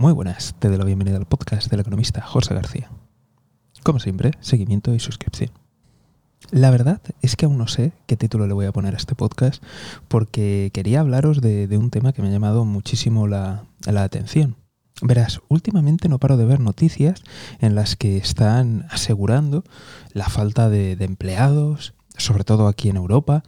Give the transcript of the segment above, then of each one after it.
Muy buenas, te doy la bienvenida al podcast del economista José García. Como siempre, seguimiento y suscripción. La verdad es que aún no sé qué título le voy a poner a este podcast porque quería hablaros de, un tema que me ha llamado muchísimo la, atención. Verás, últimamente no paro de ver noticias en las que están asegurando la falta de, de empleados, sobre todo aquí en Europa,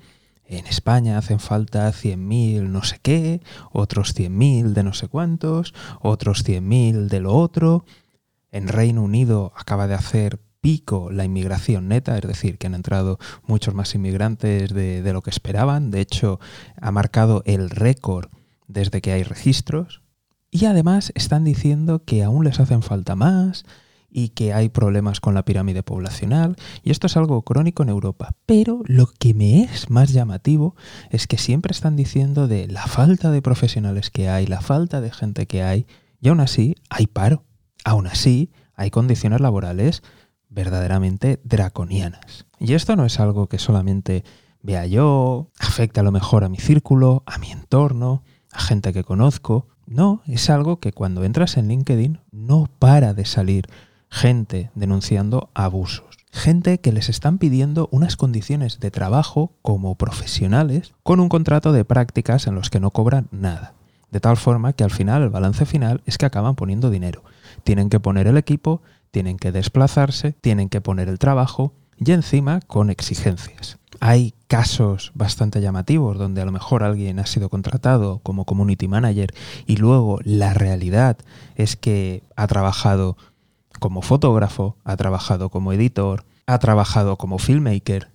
en España hacen falta 100.000 no sé qué, otros 100.000 de no sé cuántos, otros 100.000 de lo otro. En Reino Unido acaba de hacer pico la inmigración neta, es decir, que han entrado muchos más inmigrantes de, de lo que esperaban. De hecho, ha marcado el récord desde que hay registros. Y además están diciendo que aún les hacen falta más, y que hay problemas con la pirámide poblacional, y esto es algo crónico en Europa. Pero lo que me es más llamativo es que siempre están diciendo de la falta de profesionales que hay, la falta de gente que hay, y aún así hay paro. Aún así hay condiciones laborales verdaderamente draconianas. Y esto no es algo que solamente vea yo, afecta a lo mejor a mi círculo, a mi entorno, a gente que conozco. No, es algo que cuando entras en LinkedIn no para de salir gente denunciando abusos. Gente que les están pidiendo unas condiciones de trabajo como profesionales con un contrato de prácticas en los que no cobran nada. De tal forma que al final el balance final es que acaban poniendo dinero. Tienen que poner el equipo, tienen que desplazarse, tienen que poner el trabajo y encima con exigencias. Hay casos bastante llamativos donde a lo mejor alguien ha sido contratado como community manager y luego la realidad es que ha trabajado como fotógrafo, ha trabajado como editor, ha trabajado como filmmaker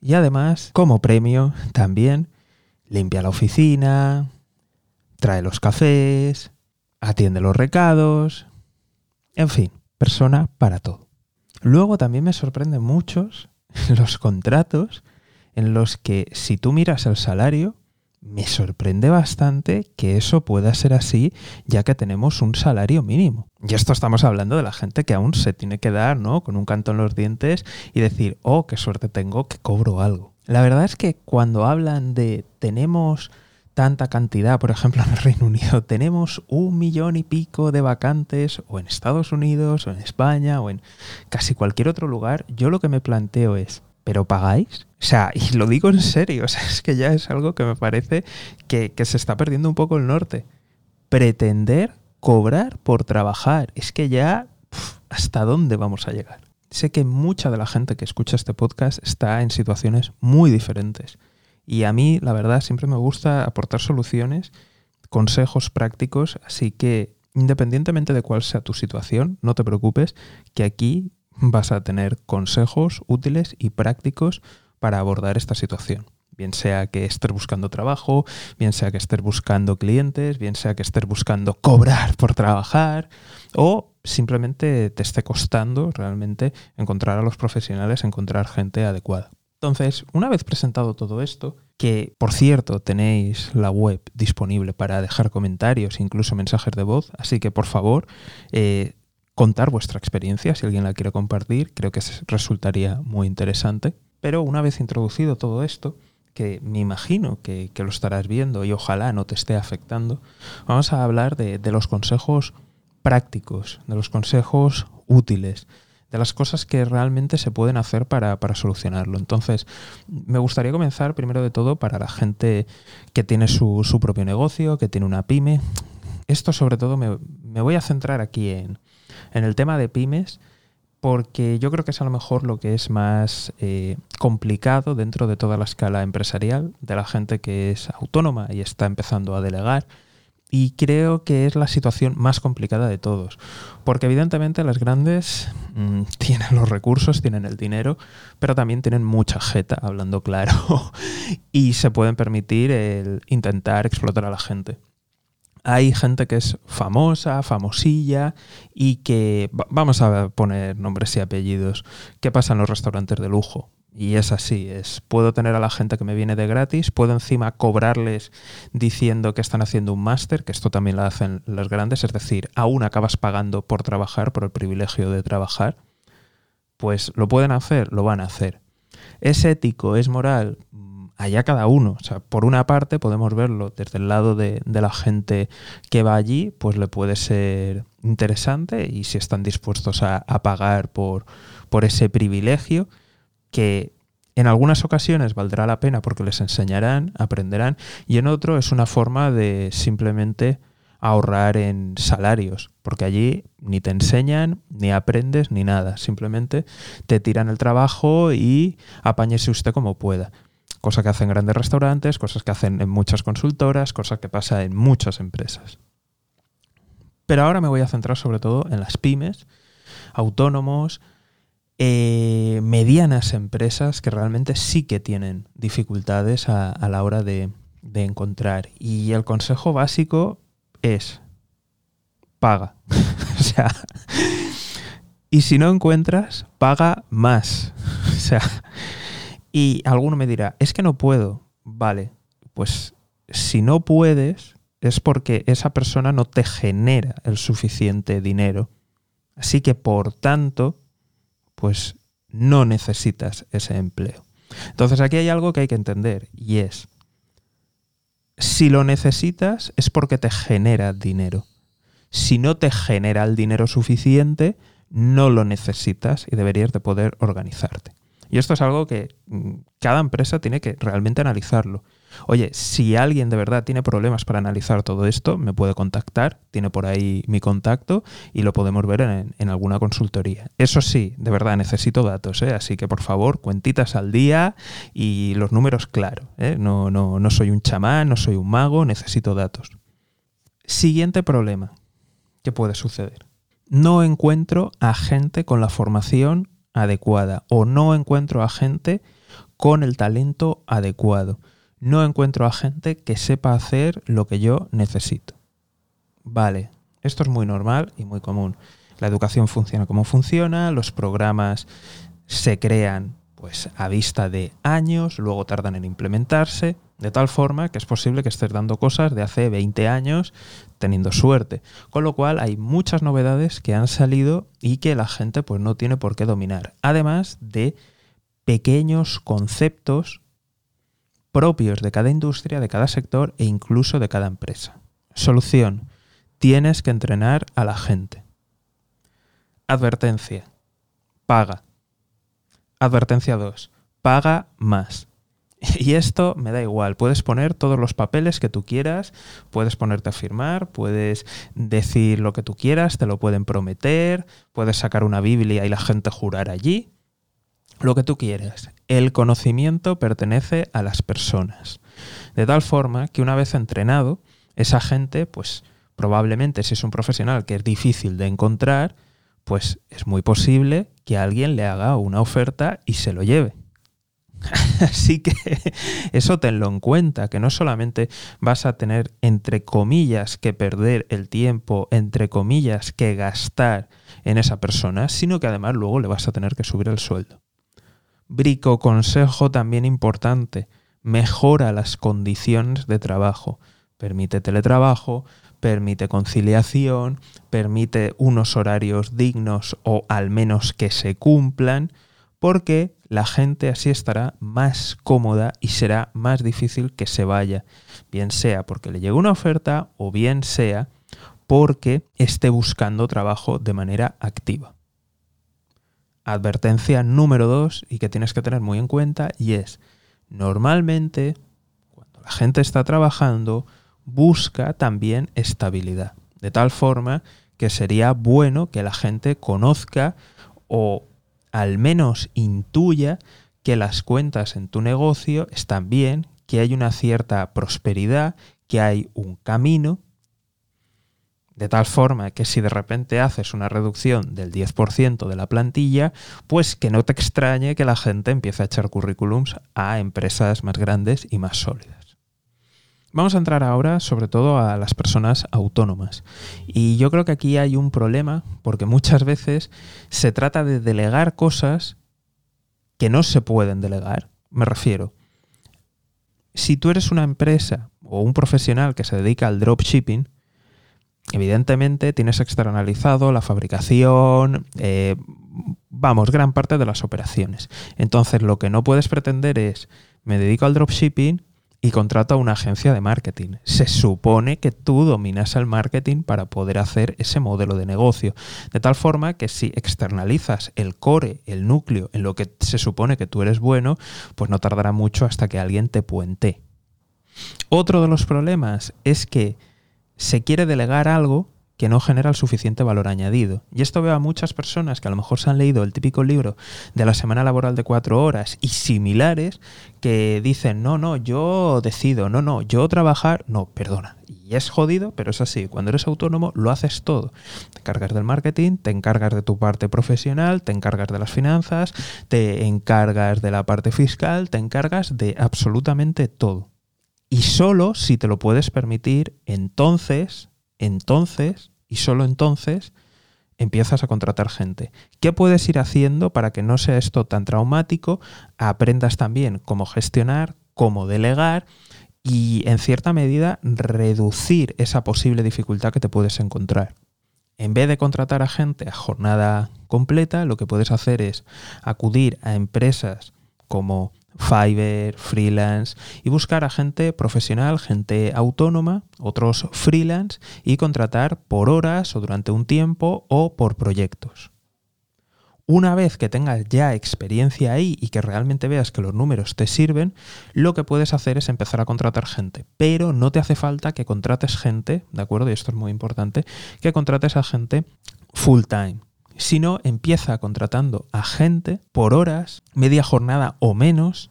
y además, como premio, también limpia la oficina, trae los cafés, atiende los recados, en fin, persona para todo. Luego también me sorprenden muchos los contratos en los que si tú miras el salario, me sorprende bastante que eso pueda ser así, ya que tenemos un salario mínimo. Y esto estamos hablando de la gente que aún se tiene que dar, ¿no? Con un canto en los dientes y decir, oh, qué suerte tengo que cobro algo. La verdad es que cuando hablan de tenemos tanta cantidad, por ejemplo, en el Reino Unido, tenemos un millón y pico de vacantes, o en Estados Unidos, o en España, o en casi cualquier otro lugar, yo lo que me planteo es, ¿pero pagáis? O sea, y lo digo en serio, o sea, es que ya es algo que me parece que, se está perdiendo un poco el norte. Pretender cobrar por trabajar, es que ya, ¿hasta dónde vamos a llegar? Sé que mucha de la gente que escucha este podcast está en situaciones muy diferentes. Y a mí, la verdad, siempre me gusta aportar soluciones, consejos prácticos, así que independientemente de cuál sea tu situación, no te preocupes, que aquí vas a tener consejos útiles y prácticos para abordar esta situación. Bien sea que estés buscando trabajo, bien sea que estés buscando clientes, bien sea que estés buscando cobrar por trabajar o simplemente te esté costando realmente encontrar a los profesionales, encontrar gente adecuada. Entonces, una vez presentado todo esto, que por cierto tenéis la web disponible para dejar comentarios, incluso mensajes de voz, así que por favor eh, contar vuestra experiencia, si alguien la quiere compartir, creo que resultaría muy interesante. Pero una vez introducido todo esto, que me imagino que, lo estarás viendo y ojalá no te esté afectando, vamos a hablar de, los consejos prácticos, de los consejos útiles, de las cosas que realmente se pueden hacer para, solucionarlo. Entonces, me gustaría comenzar primero de todo para la gente que tiene su, propio negocio, que tiene una pyme. Esto sobre todo me, me voy a centrar aquí en, en el tema de pymes, porque yo creo que es a lo mejor lo que es más eh, complicado dentro de toda la escala empresarial, de la gente que es autónoma y está empezando a delegar. Y creo que es la situación más complicada de todos, porque evidentemente las grandes mm, tienen los recursos, tienen el dinero, pero también tienen mucha jeta, hablando claro, y se pueden permitir el intentar explotar a la gente hay gente que es famosa, famosilla y que, vamos a poner nombres y apellidos, ¿qué pasa en los restaurantes de lujo? Y es así, es puedo tener a la gente que me viene de gratis, puedo encima cobrarles diciendo que están haciendo un máster, que esto también lo hacen las grandes, es decir, aún acabas pagando por trabajar, por el privilegio de trabajar, pues lo pueden hacer, lo van a hacer. ¿Es ético, es moral? Allá cada uno. O sea, por una parte podemos verlo desde el lado de, la gente que va allí, pues le puede ser interesante y si están dispuestos a, pagar por, por ese privilegio que en algunas ocasiones valdrá la pena porque les enseñarán, aprenderán, y en otro es una forma de simplemente ahorrar en salarios, porque allí ni te enseñan, ni aprendes, ni nada. Simplemente te tiran el trabajo y apáñese usted como pueda. Cosa que hacen grandes restaurantes, cosas que hacen en muchas consultoras, cosas que pasa en muchas empresas. Pero ahora me voy a centrar sobre todo en las pymes, autónomos, eh, medianas empresas que realmente sí que tienen dificultades a, la hora de, de encontrar. Y el consejo básico es paga. o sea, y si no encuentras, paga más. o sea, y alguno me dirá, es que no puedo. Vale, pues si no puedes es porque esa persona no te genera el suficiente dinero. Así que por tanto, pues no necesitas ese empleo. Entonces aquí hay algo que hay que entender y es, si lo necesitas es porque te genera dinero. Si no te genera el dinero suficiente, no lo necesitas y deberías de poder organizarte. Y esto es algo que mm, cada empresa tiene que realmente analizarlo. Oye, si alguien de verdad tiene problemas para analizar todo esto, me puede contactar, tiene por ahí mi contacto y lo podemos ver en, alguna consultoría. Eso sí, de verdad necesito datos, ¿eh? así que por favor, cuentitas al día y los números claros. ¿eh? No, no, no soy un chamán, no soy un mago, necesito datos. Siguiente problema que puede suceder. No encuentro a gente con la formación adecuada o no encuentro a gente con el talento adecuado. No encuentro a gente que sepa hacer lo que yo necesito. Vale, esto es muy normal y muy común. La educación funciona como funciona, los programas se crean pues a vista de años, luego tardan en implementarse, de tal forma que es posible que estés dando cosas de hace 20 años teniendo suerte. Con lo cual hay muchas novedades que han salido y que la gente pues no tiene por qué dominar. Además de pequeños conceptos propios de cada industria, de cada sector e incluso de cada empresa. Solución. Tienes que entrenar a la gente. Advertencia. Paga. Advertencia 2. Paga más. Y esto me da igual, puedes poner todos los papeles que tú quieras, puedes ponerte a firmar, puedes decir lo que tú quieras, te lo pueden prometer, puedes sacar una Biblia y la gente jurar allí, lo que tú quieras. El conocimiento pertenece a las personas. De tal forma que una vez entrenado, esa gente, pues probablemente si es un profesional que es difícil de encontrar, pues es muy posible que alguien le haga una oferta y se lo lleve. Así que eso tenlo en cuenta, que no solamente vas a tener, entre comillas, que perder el tiempo, entre comillas, que gastar en esa persona, sino que además luego le vas a tener que subir el sueldo. Brico consejo también importante, mejora las condiciones de trabajo. Permite teletrabajo, permite conciliación, permite unos horarios dignos o al menos que se cumplan, porque la gente así estará más cómoda y será más difícil que se vaya, bien sea porque le llegue una oferta o bien sea porque esté buscando trabajo de manera activa. Advertencia número dos y que tienes que tener muy en cuenta y es, normalmente cuando la gente está trabajando busca también estabilidad, de tal forma que sería bueno que la gente conozca o al menos intuya que las cuentas en tu negocio están bien, que hay una cierta prosperidad, que hay un camino, de tal forma que si de repente haces una reducción del 10% de la plantilla, pues que no te extrañe que la gente empiece a echar currículums a empresas más grandes y más sólidas. Vamos a entrar ahora sobre todo a las personas autónomas. Y yo creo que aquí hay un problema porque muchas veces se trata de delegar cosas que no se pueden delegar. Me refiero, si tú eres una empresa o un profesional que se dedica al dropshipping, evidentemente tienes externalizado la fabricación, eh, vamos, gran parte de las operaciones. Entonces lo que no puedes pretender es me dedico al dropshipping y contrato a una agencia de marketing. Se supone que tú dominas el marketing para poder hacer ese modelo de negocio. De tal forma que si externalizas el core, el núcleo, en lo que se supone que tú eres bueno, pues no tardará mucho hasta que alguien te puente. Otro de los problemas es que se quiere delegar algo que no genera el suficiente valor añadido. Y esto veo a muchas personas que a lo mejor se han leído el típico libro de la semana laboral de cuatro horas y similares que dicen, no, no, yo decido, no, no, yo trabajar, no, perdona. Y es jodido, pero es así. Cuando eres autónomo lo haces todo. Te encargas del marketing, te encargas de tu parte profesional, te encargas de las finanzas, te encargas de la parte fiscal, te encargas de absolutamente todo. Y solo si te lo puedes permitir, entonces entonces, y solo entonces, empiezas a contratar gente. ¿Qué puedes ir haciendo para que no sea esto tan traumático? Aprendas también cómo gestionar, cómo delegar y en cierta medida reducir esa posible dificultad que te puedes encontrar. En vez de contratar a gente a jornada completa, lo que puedes hacer es acudir a empresas como Fiverr, freelance y buscar a gente profesional, gente autónoma, otros freelance y contratar por horas o durante un tiempo o por proyectos. Una vez que tengas ya experiencia ahí y que realmente veas que los números te sirven, lo que puedes hacer es empezar a contratar gente. Pero no te hace falta que contrates gente, ¿de acuerdo? Y esto es muy importante, que contrates a gente full time sino empieza contratando a gente por horas, media jornada o menos,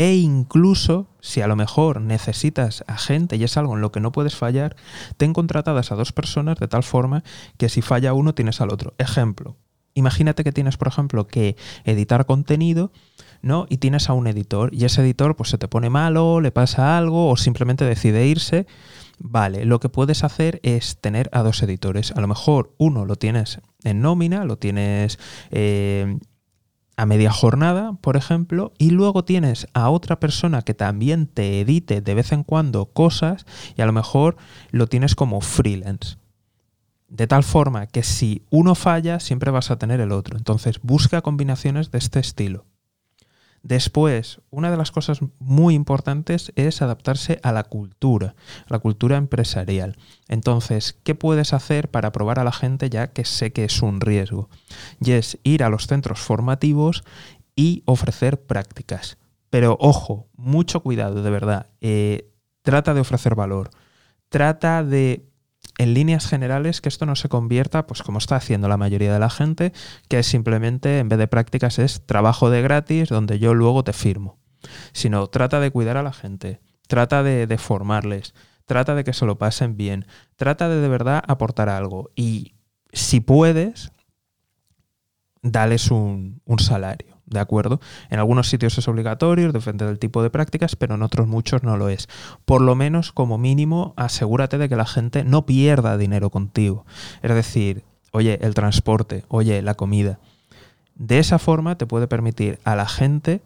e incluso si a lo mejor necesitas a gente y es algo en lo que no puedes fallar, ten contratadas a dos personas de tal forma que si falla uno tienes al otro. Ejemplo, imagínate que tienes, por ejemplo, que editar contenido, ¿no? Y tienes a un editor y ese editor pues se te pone malo, le pasa algo o simplemente decide irse Vale, lo que puedes hacer es tener a dos editores. A lo mejor uno lo tienes en nómina, lo tienes eh, a media jornada, por ejemplo, y luego tienes a otra persona que también te edite de vez en cuando cosas y a lo mejor lo tienes como freelance. De tal forma que si uno falla, siempre vas a tener el otro. Entonces busca combinaciones de este estilo. Después, una de las cosas muy importantes es adaptarse a la cultura, la cultura empresarial. Entonces, ¿qué puedes hacer para probar a la gente ya que sé que es un riesgo? Y es ir a los centros formativos y ofrecer prácticas. Pero ojo, mucho cuidado, de verdad. Eh, trata de ofrecer valor. Trata de en líneas generales que esto no se convierta, pues como está haciendo la mayoría de la gente, que es simplemente, en vez de prácticas, es trabajo de gratis donde yo luego te firmo. Sino trata de cuidar a la gente, trata de, formarles, trata de que se lo pasen bien, trata de de verdad aportar algo. Y si puedes, dales un salario. ¿De acuerdo? En algunos sitios es obligatorio, depende del tipo de prácticas, pero en otros muchos no lo es. Por lo menos, como mínimo, asegúrate de que la gente no pierda dinero contigo. Es decir, oye, el transporte, oye, la comida. De esa forma te puede permitir a la gente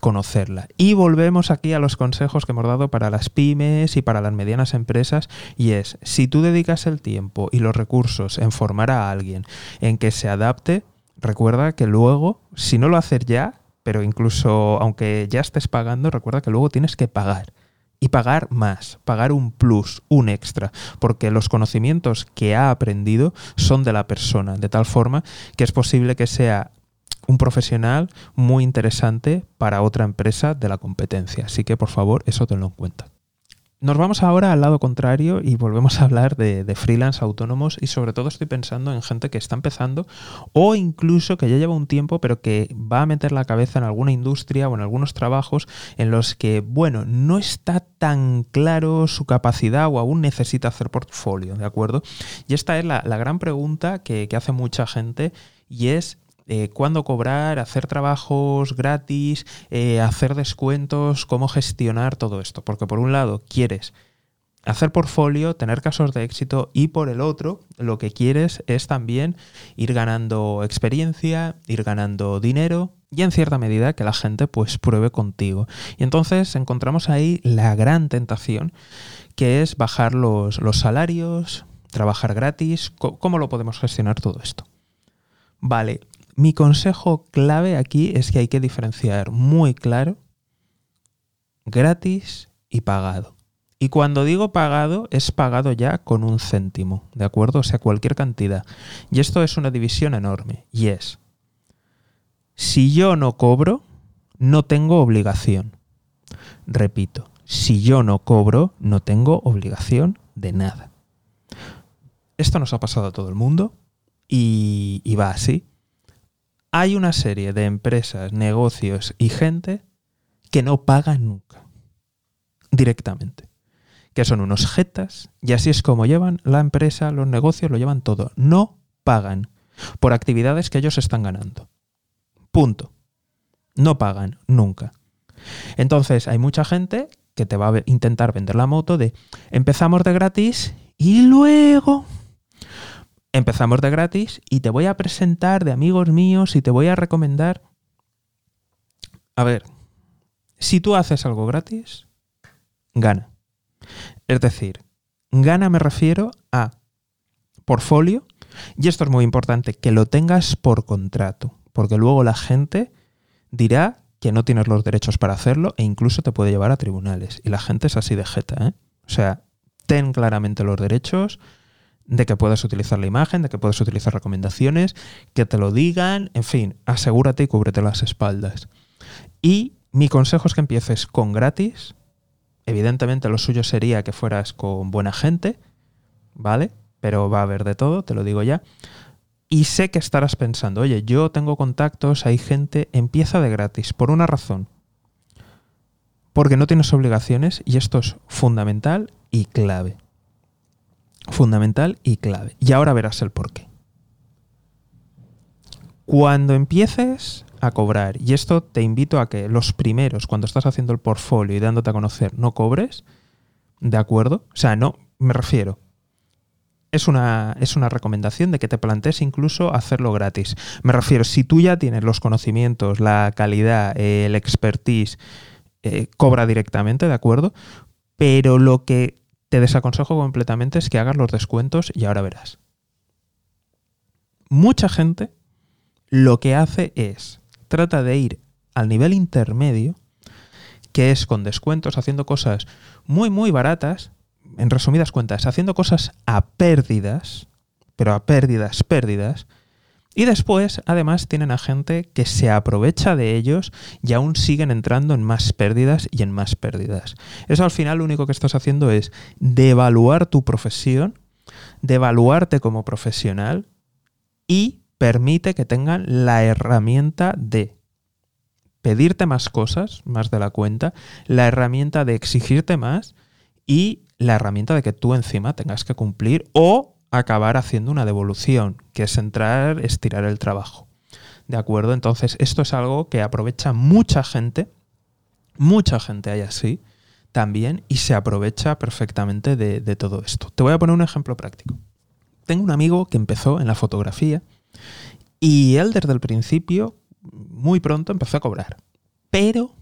conocerla. Y volvemos aquí a los consejos que hemos dado para las pymes y para las medianas empresas y es, si tú dedicas el tiempo y los recursos en formar a alguien, en que se adapte, recuerda que luego, si no lo haces ya, pero incluso aunque ya estés pagando, recuerda que luego tienes que pagar. Y pagar más, pagar un plus, un extra, porque los conocimientos que ha aprendido son de la persona, de tal forma que es posible que sea un profesional muy interesante para otra empresa de la competencia. Así que por favor, eso tenlo en cuenta. Nos vamos ahora al lado contrario y volvemos a hablar de, freelance autónomos y sobre todo estoy pensando en gente que está empezando o incluso que ya lleva un tiempo pero que va a meter la cabeza en alguna industria o en algunos trabajos en los que, bueno, no está tan claro su capacidad o aún necesita hacer portfolio, ¿de acuerdo? Y esta es la, gran pregunta que, que hace mucha gente y es eh, cuándo cobrar, hacer trabajos gratis, eh, hacer descuentos, cómo gestionar todo esto. Porque por un lado quieres hacer portfolio, tener casos de éxito y por el otro lo que quieres es también ir ganando experiencia, ir ganando dinero y en cierta medida que la gente pues pruebe contigo. Y entonces encontramos ahí la gran tentación que es bajar los, los salarios, trabajar gratis. ¿Cómo lo podemos gestionar todo esto? Vale, mi consejo clave aquí es que hay que diferenciar muy claro gratis y pagado. Y cuando digo pagado, es pagado ya con un céntimo, ¿de acuerdo? O sea, cualquier cantidad. Y esto es una división enorme. Y es, si yo no cobro, no tengo obligación. Repito, si yo no cobro, no tengo obligación de nada. Esto nos ha pasado a todo el mundo y, y va así. Hay una serie de empresas, negocios y gente que no pagan nunca directamente que son unos jetas, y así es como llevan la empresa, los negocios, lo llevan todo. No pagan por actividades que ellos están ganando. Punto. No pagan nunca. Entonces hay mucha gente que te va a intentar vender la moto de empezamos de gratis y luego empezamos de gratis y te voy a presentar de amigos míos y te voy a recomendar. A ver, si tú haces algo gratis, gana. Es decir, gana me refiero a portfolio, y esto es muy importante, que lo tengas por contrato, porque luego la gente dirá que no tienes los derechos para hacerlo e incluso te puede llevar a tribunales. Y la gente es así de jeta, ¿eh? O sea, ten claramente los derechos de que puedas utilizar la imagen, de que puedes utilizar recomendaciones, que te lo digan, en fin, asegúrate y cúbrete las espaldas. Y mi consejo es que empieces con gratis, Evidentemente lo suyo sería que fueras con buena gente, ¿vale? Pero va a haber de todo, te lo digo ya. Y sé que estarás pensando, oye, yo tengo contactos, hay gente, empieza de gratis, por una razón. Porque no tienes obligaciones y esto es fundamental y clave. Fundamental y clave. Y ahora verás el por qué. Cuando empieces a cobrar. Y esto te invito a que los primeros, cuando estás haciendo el portfolio y dándote a conocer, no cobres. ¿De acuerdo? O sea, no, me refiero. Es una, es una recomendación de que te plantees incluso hacerlo gratis. Me refiero, si tú ya tienes los conocimientos, la calidad, el expertise, eh, cobra directamente, ¿de acuerdo? Pero lo que te desaconsejo completamente es que hagas los descuentos y ahora verás. Mucha gente lo que hace es trata de ir al nivel intermedio, que es con descuentos, haciendo cosas muy, muy baratas, en resumidas cuentas, haciendo cosas a pérdidas, pero a pérdidas, pérdidas, y después, además, tienen a gente que se aprovecha de ellos y aún siguen entrando en más pérdidas y en más pérdidas. Eso al final lo único que estás haciendo es devaluar tu profesión, devaluarte como profesional y permite que tengan la herramienta de pedirte más cosas, más de la cuenta, la herramienta de exigirte más y la herramienta de que tú encima tengas que cumplir o acabar haciendo una devolución, que es entrar, estirar el trabajo. ¿De acuerdo? Entonces, esto es algo que aprovecha mucha gente, mucha gente hay así también, y se aprovecha perfectamente de, todo esto. Te voy a poner un ejemplo práctico. Tengo un amigo que empezó en la fotografía y él desde el principio, muy pronto, empezó a cobrar. Pero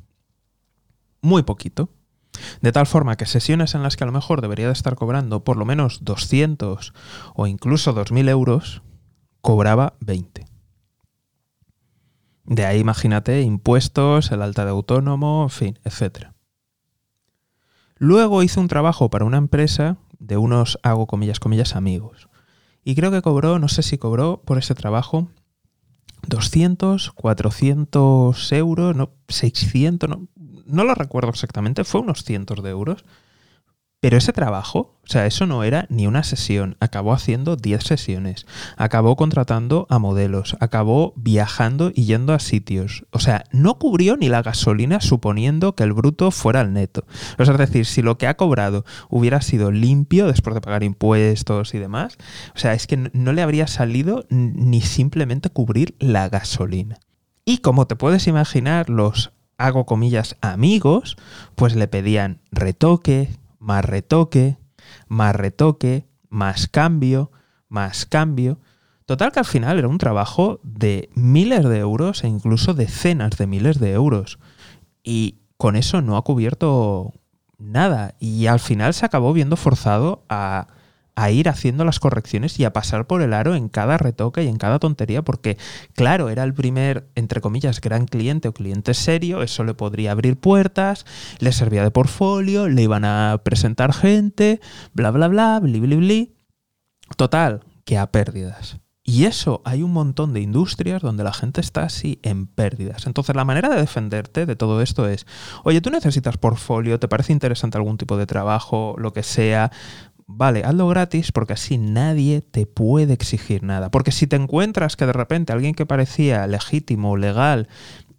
muy poquito. De tal forma que sesiones en las que a lo mejor debería de estar cobrando por lo menos 200 o incluso 2.000 euros, cobraba 20. De ahí imagínate impuestos, el alta de autónomo, en fin, etc. Luego hice un trabajo para una empresa de unos, hago comillas, comillas, amigos. Y creo que cobró, no sé si cobró por ese trabajo 200, 400 euros, no, 600, no, no lo recuerdo exactamente, fue unos cientos de euros. Pero ese trabajo, o sea, eso no era ni una sesión, acabó haciendo 10 sesiones, acabó contratando a modelos, acabó viajando y yendo a sitios. O sea, no cubrió ni la gasolina suponiendo que el bruto fuera el neto. O sea, es decir, si lo que ha cobrado hubiera sido limpio después de pagar impuestos y demás, o sea, es que no le habría salido ni simplemente cubrir la gasolina. Y como te puedes imaginar, los hago comillas amigos, pues le pedían retoque, más retoque, más retoque, más cambio, más cambio. Total que al final era un trabajo de miles de euros e incluso decenas de miles de euros. Y con eso no ha cubierto nada. Y al final se acabó viendo forzado a, a ir haciendo las correcciones y a pasar por el aro en cada retoque y en cada tontería, porque claro, era el primer, entre comillas, gran cliente o cliente serio, eso le podría abrir puertas, le servía de portfolio, le iban a presentar gente, bla, bla, bla, bli, bli, bli. Total, que a pérdidas. Y eso, hay un montón de industrias donde la gente está así en pérdidas. Entonces, la manera de defenderte de todo esto es, oye, tú necesitas portfolio, te parece interesante algún tipo de trabajo, lo que sea, vale, hazlo gratis porque así nadie te puede exigir nada. Porque si te encuentras que de repente alguien que parecía legítimo, legal,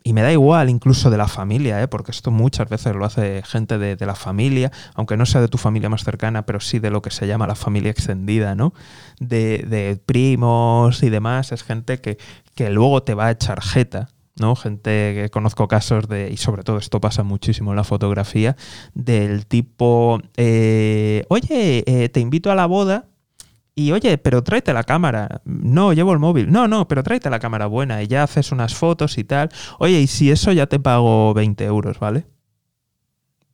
y me da igual incluso de la familia, ¿eh? porque esto muchas veces lo hace gente de, la familia, aunque no sea de tu familia más cercana, pero sí de lo que se llama la familia extendida, ¿no? De, de primos y demás, es gente que, que luego te va a echar jeta ¿no? Gente que conozco casos de, y sobre todo esto pasa muchísimo en la fotografía, del tipo, eh, oye, eh, te invito a la boda y oye, pero tráete la cámara. No, llevo el móvil. No, no, pero tráete la cámara buena y ya haces unas fotos y tal. Oye, y si eso ya te pago 20 euros, ¿vale?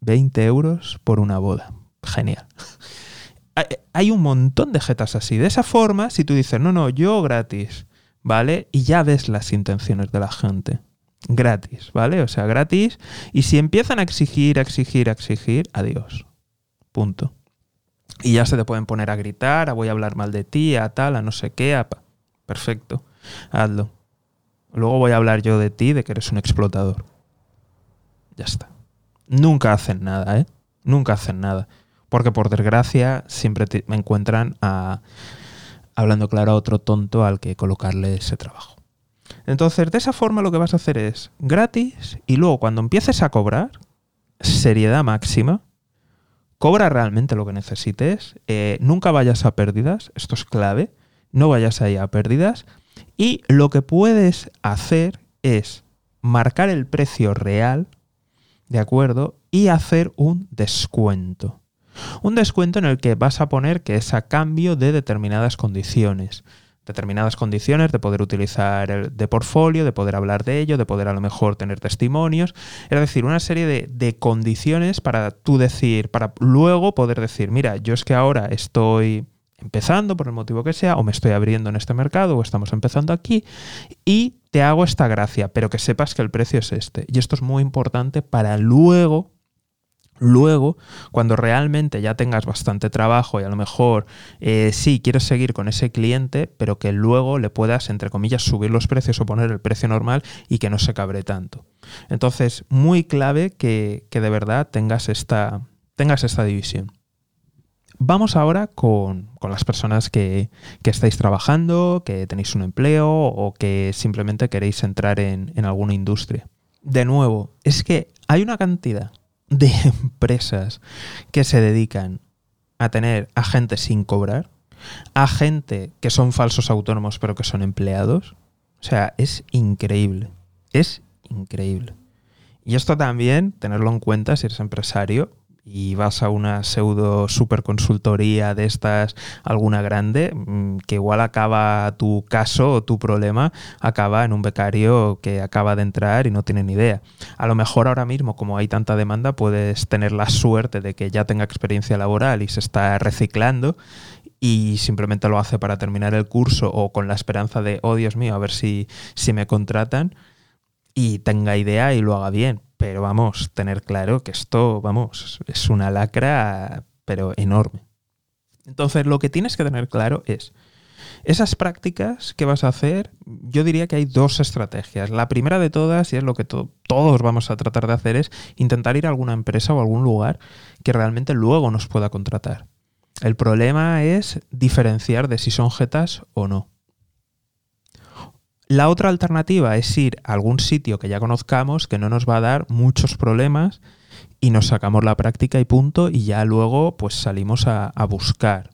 20 euros por una boda. Genial. Hay un montón de jetas así. De esa forma, si tú dices, no, no, yo gratis, ¿vale? Y ya ves las intenciones de la gente. Gratis, ¿vale? O sea, gratis. Y si empiezan a exigir, a exigir, a exigir, adiós. Punto. Y ya se te pueden poner a gritar, a voy a hablar mal de ti, a tal, a no sé qué, a... Perfecto. Hazlo. Luego voy a hablar yo de ti, de que eres un explotador. Ya está. Nunca hacen nada, ¿eh? Nunca hacen nada. Porque por desgracia siempre me encuentran a hablando claro a otro tonto al que colocarle ese trabajo. Entonces, de esa forma lo que vas a hacer es gratis y luego cuando empieces a cobrar, seriedad máxima, cobra realmente lo que necesites, eh, nunca vayas a pérdidas, esto es clave, no vayas ahí a pérdidas y lo que puedes hacer es marcar el precio real, ¿de acuerdo? Y hacer un descuento. Un descuento en el que vas a poner que es a cambio de determinadas condiciones. Determinadas condiciones de poder utilizar el de portfolio, de poder hablar de ello, de poder a lo mejor tener testimonios. Es decir, una serie de, de condiciones para tú decir, para luego poder decir, mira, yo es que ahora estoy empezando por el motivo que sea, o me estoy abriendo en este mercado, o estamos empezando aquí, y te hago esta gracia, pero que sepas que el precio es este. Y esto es muy importante para luego Luego, cuando realmente ya tengas bastante trabajo y a lo mejor eh, sí quieres seguir con ese cliente, pero que luego le puedas, entre comillas, subir los precios o poner el precio normal y que no se cabre tanto. Entonces, muy clave que, de verdad tengas esta, tengas esta división. Vamos ahora con, las personas que, estáis trabajando, que tenéis un empleo o que simplemente queréis entrar en, en alguna industria. De nuevo, es que hay una cantidad de empresas que se dedican a tener a gente sin cobrar, a gente que son falsos autónomos pero que son empleados. O sea, es increíble. Es increíble. Y esto también, tenerlo en cuenta si eres empresario, y vas a una pseudo super consultoría de estas, alguna grande, mm, que igual acaba tu caso o tu problema, acaba en un becario que acaba de entrar y no tiene ni idea. A lo mejor ahora mismo, como hay tanta demanda, puedes tener la suerte de que ya tenga experiencia laboral y se está reciclando y simplemente lo hace para terminar el curso o con la esperanza de, oh Dios mío, a ver si, si me contratan y tenga idea y lo haga bien pero vamos, tener claro que esto, vamos, es una lacra, pero enorme. Entonces, lo que tienes que tener claro es, esas prácticas que vas a hacer, yo diría que hay dos estrategias. La primera de todas, y es lo que todos vamos a tratar de hacer, es intentar ir a alguna empresa o algún lugar que realmente luego nos pueda contratar. El problema es diferenciar de si son jetas o no. La otra alternativa es ir a algún sitio que ya conozcamos, que no nos va a dar muchos problemas y nos sacamos la práctica y punto y ya luego pues salimos a, buscar.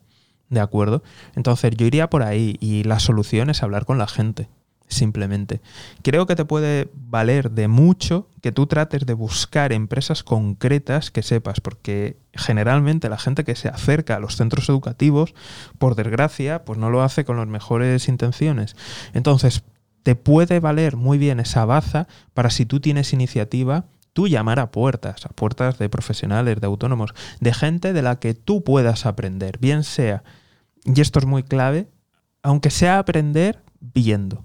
¿De acuerdo? Entonces yo iría por ahí y la solución es hablar con la gente simplemente. Creo que te puede valer de mucho que tú trates de buscar empresas concretas que sepas, porque generalmente la gente que se acerca a los centros educativos, por desgracia, pues no lo hace con las mejores intenciones. Entonces, te puede valer muy bien esa baza para si tú tienes iniciativa, tú llamar a puertas, a puertas de profesionales, de autónomos, de gente de la que tú puedas aprender, bien sea Y esto es muy clave, aunque sea aprender viendo.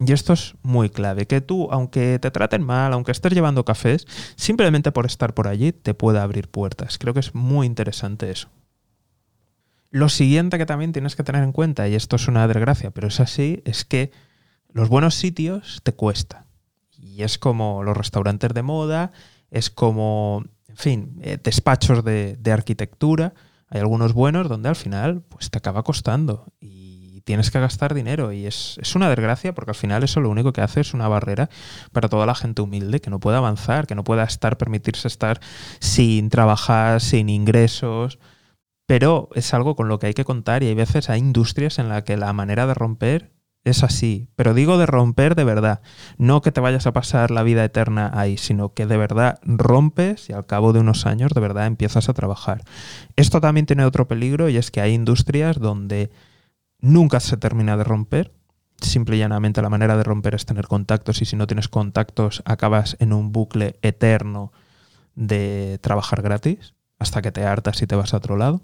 Y esto es muy clave, que tú, aunque te traten mal, aunque estés llevando cafés, simplemente por estar por allí te pueda abrir puertas. Creo que es muy interesante eso. Lo siguiente que también tienes que tener en cuenta, y esto es una desgracia, pero es así, es que los buenos sitios te cuesta. Y es como los restaurantes de moda, es como, en fin, eh, despachos de, arquitectura. Hay algunos buenos donde al final pues te acaba costando. Y tienes que gastar dinero y es, una desgracia porque al final eso lo único que hace es una barrera para toda la gente humilde que no puede avanzar, que no pueda estar, permitirse estar sin trabajar, sin ingresos. Pero es algo con lo que hay que contar y hay veces hay industrias en las que la manera de romper es así. Pero digo de romper de verdad. No que te vayas a pasar la vida eterna ahí, sino que de verdad rompes y al cabo de unos años de verdad empiezas a trabajar. Esto también tiene otro peligro y es que hay industrias donde nunca se termina de romper. Simple y llanamente la manera de romper es tener contactos y si no tienes contactos acabas en un bucle eterno de trabajar gratis hasta que te hartas y te vas a otro lado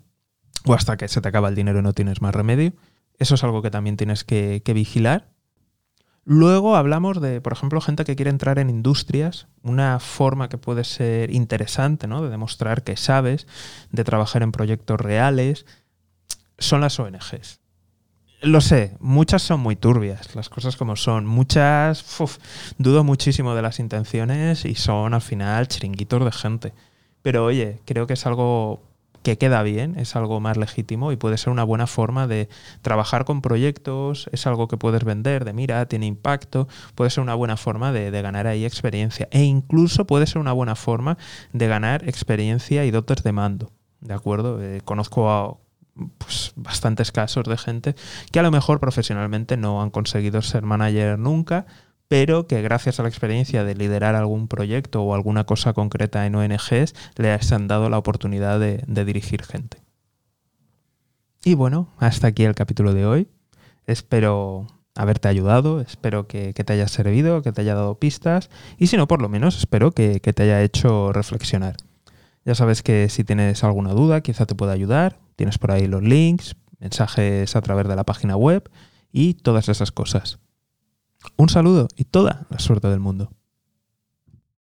o hasta que se te acaba el dinero y no tienes más remedio. Eso es algo que también tienes que, vigilar. Luego hablamos de, por ejemplo, gente que quiere entrar en industrias, una forma que puede ser interesante, ¿no? De demostrar que sabes, de trabajar en proyectos reales, son las ONGs. Lo sé, muchas son muy turbias, las cosas como son. Muchas, dudo muchísimo de las intenciones y son al final chiringuitos de gente. Pero oye, creo que es algo que queda bien, es algo más legítimo y puede ser una buena forma de trabajar con proyectos, es algo que puedes vender, de mira, tiene impacto, puede ser una buena forma de, ganar ahí experiencia e incluso puede ser una buena forma de ganar experiencia y dotes de mando. ¿De acuerdo? Eh, conozco a, pues, bastantes casos de gente que a lo mejor profesionalmente no han conseguido ser manager nunca, pero que gracias a la experiencia de liderar algún proyecto o alguna cosa concreta en ONGs les han dado la oportunidad de, dirigir gente. Y bueno, hasta aquí el capítulo de hoy. Espero haberte ayudado, espero que, te haya servido, que te haya dado pistas y si no, por lo menos espero que te haya hecho reflexionar. Ya sabes que si tienes alguna duda, quizá te pueda ayudar. Tienes por ahí los links, mensajes a través de la página web y todas esas cosas. Un saludo y toda la suerte del mundo.